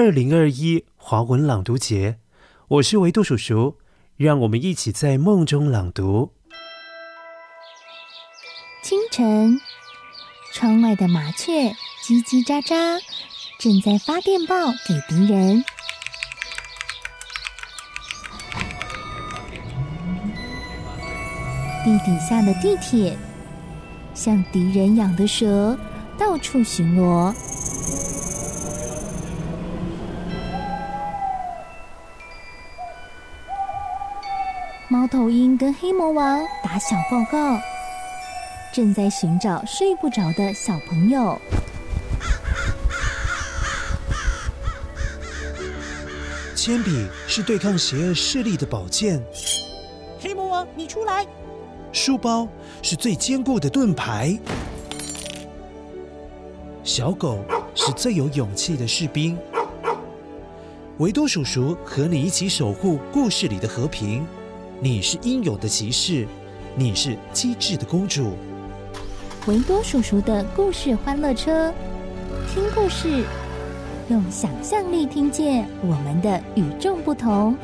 二零二一华文朗读节，我是维度叔叔，让我们一起在梦中朗读。清晨，窗外的麻雀叽叽喳喳，正在发电报给敌人。地底下的地铁，像敌人养的蛇，到处巡逻。头鹰跟黑魔王打小报告，正在寻找睡不着的小朋友。铅笔是对抗邪恶势力的宝剑。黑魔王，你出来！书包是最坚固的盾牌，小狗是最有勇气的士兵。维多叔叔和你一起守护故事里的和平。你是英勇的骑士，你是机智的公主。维多叔叔的故事欢乐车，听故事，用想象力听见我们的与众不同。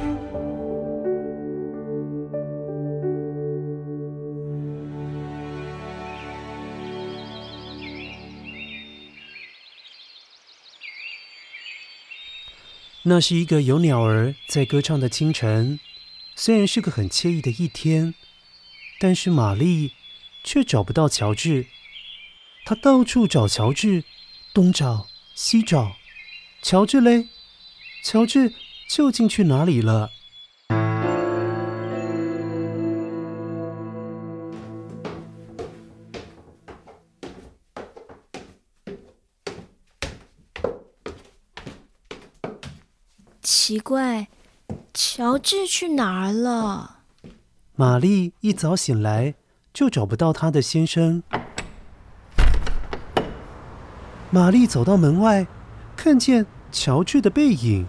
那是一个有鸟儿在歌唱的清晨，虽然是个很惬意的一天，但是玛丽却找不到乔治。她到处找乔治，东找西找，乔治嘞？乔治究竟去哪里了？奇怪，乔治去哪儿了？玛丽一早醒来就找不到她的先生。玛丽走到门外，看见乔治的背影。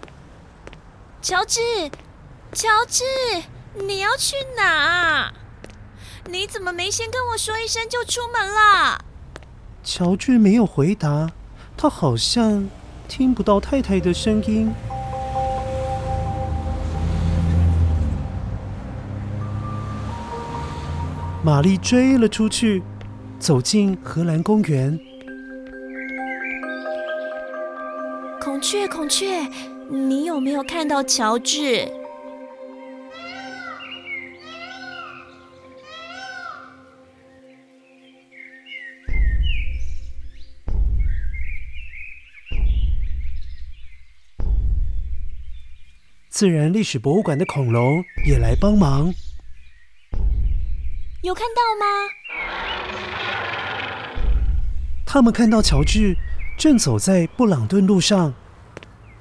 乔治，乔治，你要去哪？你怎么没先跟我说一声就出门了？乔治没有回答，他好像听不到太太的声音。玛丽追了出去，走进荷兰公园。孔雀，孔雀，你有没有看到乔治？自然历史博物馆的恐龙也来帮忙。有看到吗？他们看到乔治正走在布朗顿路上。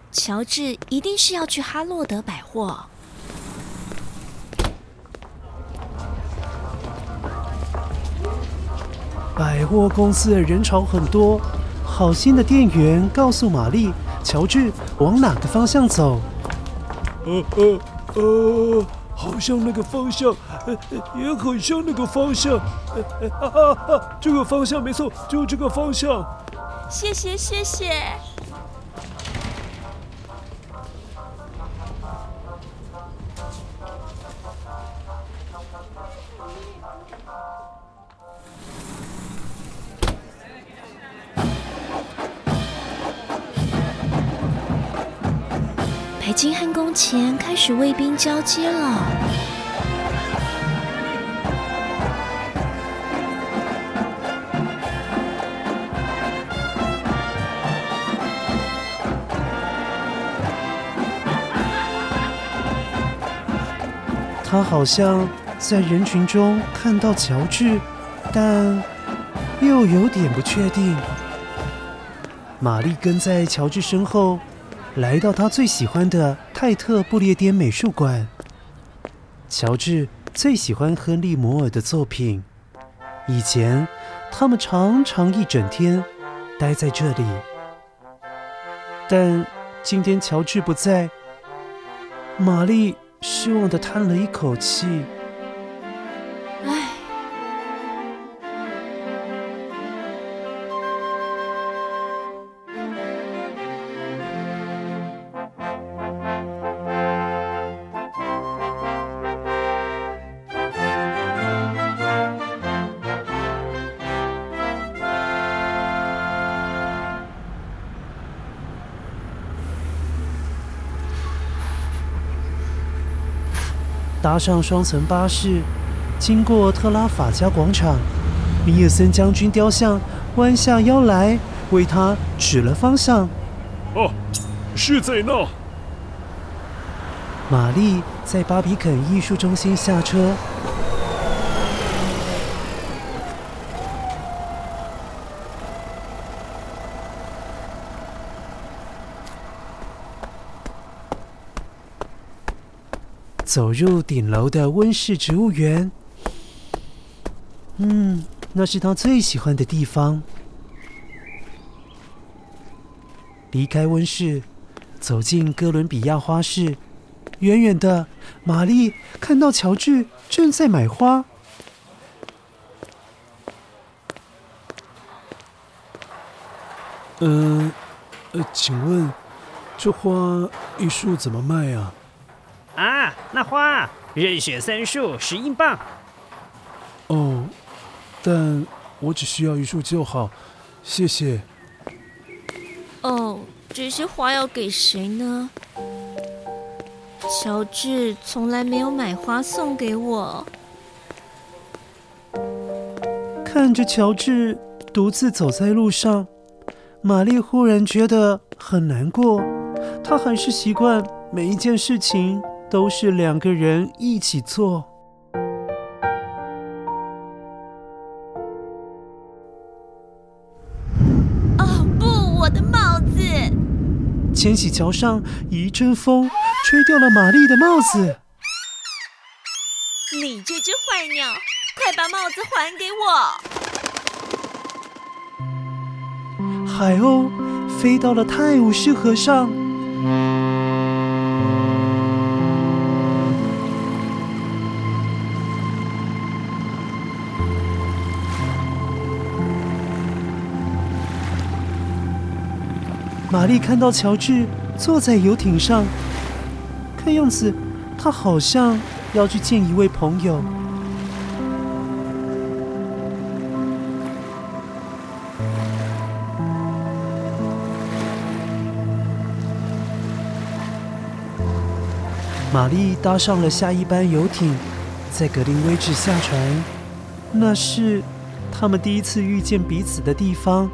乔治一定是要去哈洛德百货。百货公司的人潮很多，好心的店员告诉玛丽，乔治往哪个方向走？呃呃呃。好像那个方向，呃，也很像那个方向，呃，哈哈哈，这个方向没错，就这个方向。谢谢，谢谢。白金汉宫前开始卫兵交接了。他好像在人群中看到乔治，但又有点不确定。玛丽跟在乔治身后。来到他最喜欢的泰特不列颠美术馆。乔治最喜欢亨利·摩尔的作品。以前，他们常常一整天待在这里。但今天乔治不在，玛丽失望地叹了一口气。搭上双层巴士，经过特拉法加广场，米尔森将军雕像弯下腰来，为他指了方向。哦，是在那。玛丽在巴比肯艺术中心下车。走入顶楼的温室植物园，嗯，那是他最喜欢的地方。离开温室，走进哥伦比亚花市，远远的，玛丽看到乔治正在买花。嗯，呃，请问这花一束怎么卖啊？啊，那花任选三束，十英镑。哦，但我只需要一束就好，谢谢。哦，这些花要给谁呢？乔治从来没有买花送给我。看着乔治独自走在路上，玛丽忽然觉得很难过。她还是习惯每一件事情。都是两个人一起做。哦不，我的帽子！千禧桥上一阵风吹掉了玛丽的帽子。你这只坏鸟，快把帽子还给我！海鸥飞到了泰晤士河上。玛丽看到乔治坐在游艇上，看样子他好像要去见一位朋友。玛丽搭上了下一班游艇，在格林威治下船。那是他们第一次遇见彼此的地方，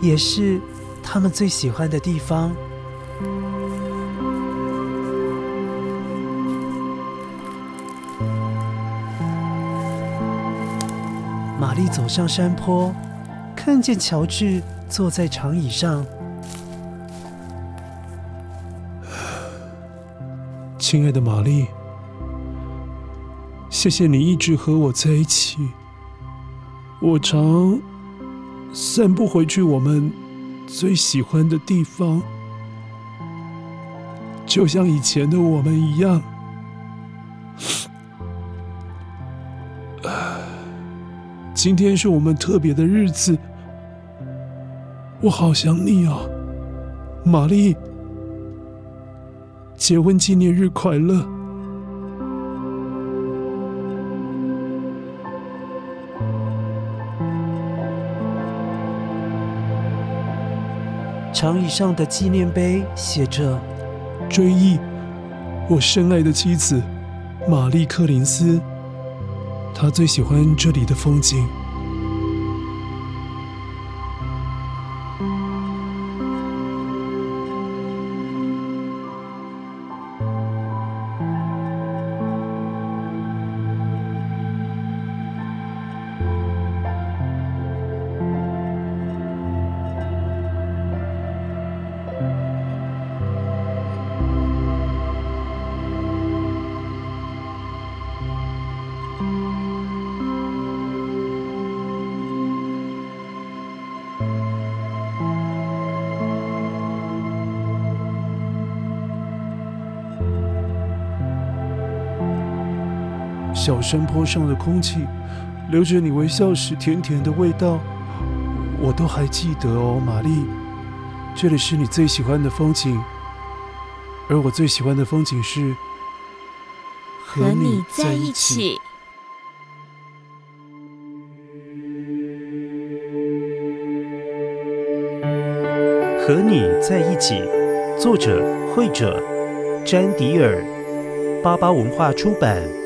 也是。他们最喜欢的地方。玛丽走上山坡，看见乔治坐在长椅上。亲爱的玛丽，谢谢你一直和我在一起。我常散步回去，我们。最喜欢的地方，就像以前的我们一样。今天是我们特别的日子，我好想你啊，玛丽。结婚纪念日快乐。长椅上的纪念碑写着：“追忆我深爱的妻子玛丽·克林斯，她最喜欢这里的风景。”小山坡上的空气，留着你微笑时甜甜的味道，我都还记得哦，玛丽。这里是你最喜欢的风景，而我最喜欢的风景是和你在一起。和你在一起，作者、会者詹迪尔，巴巴文化出版。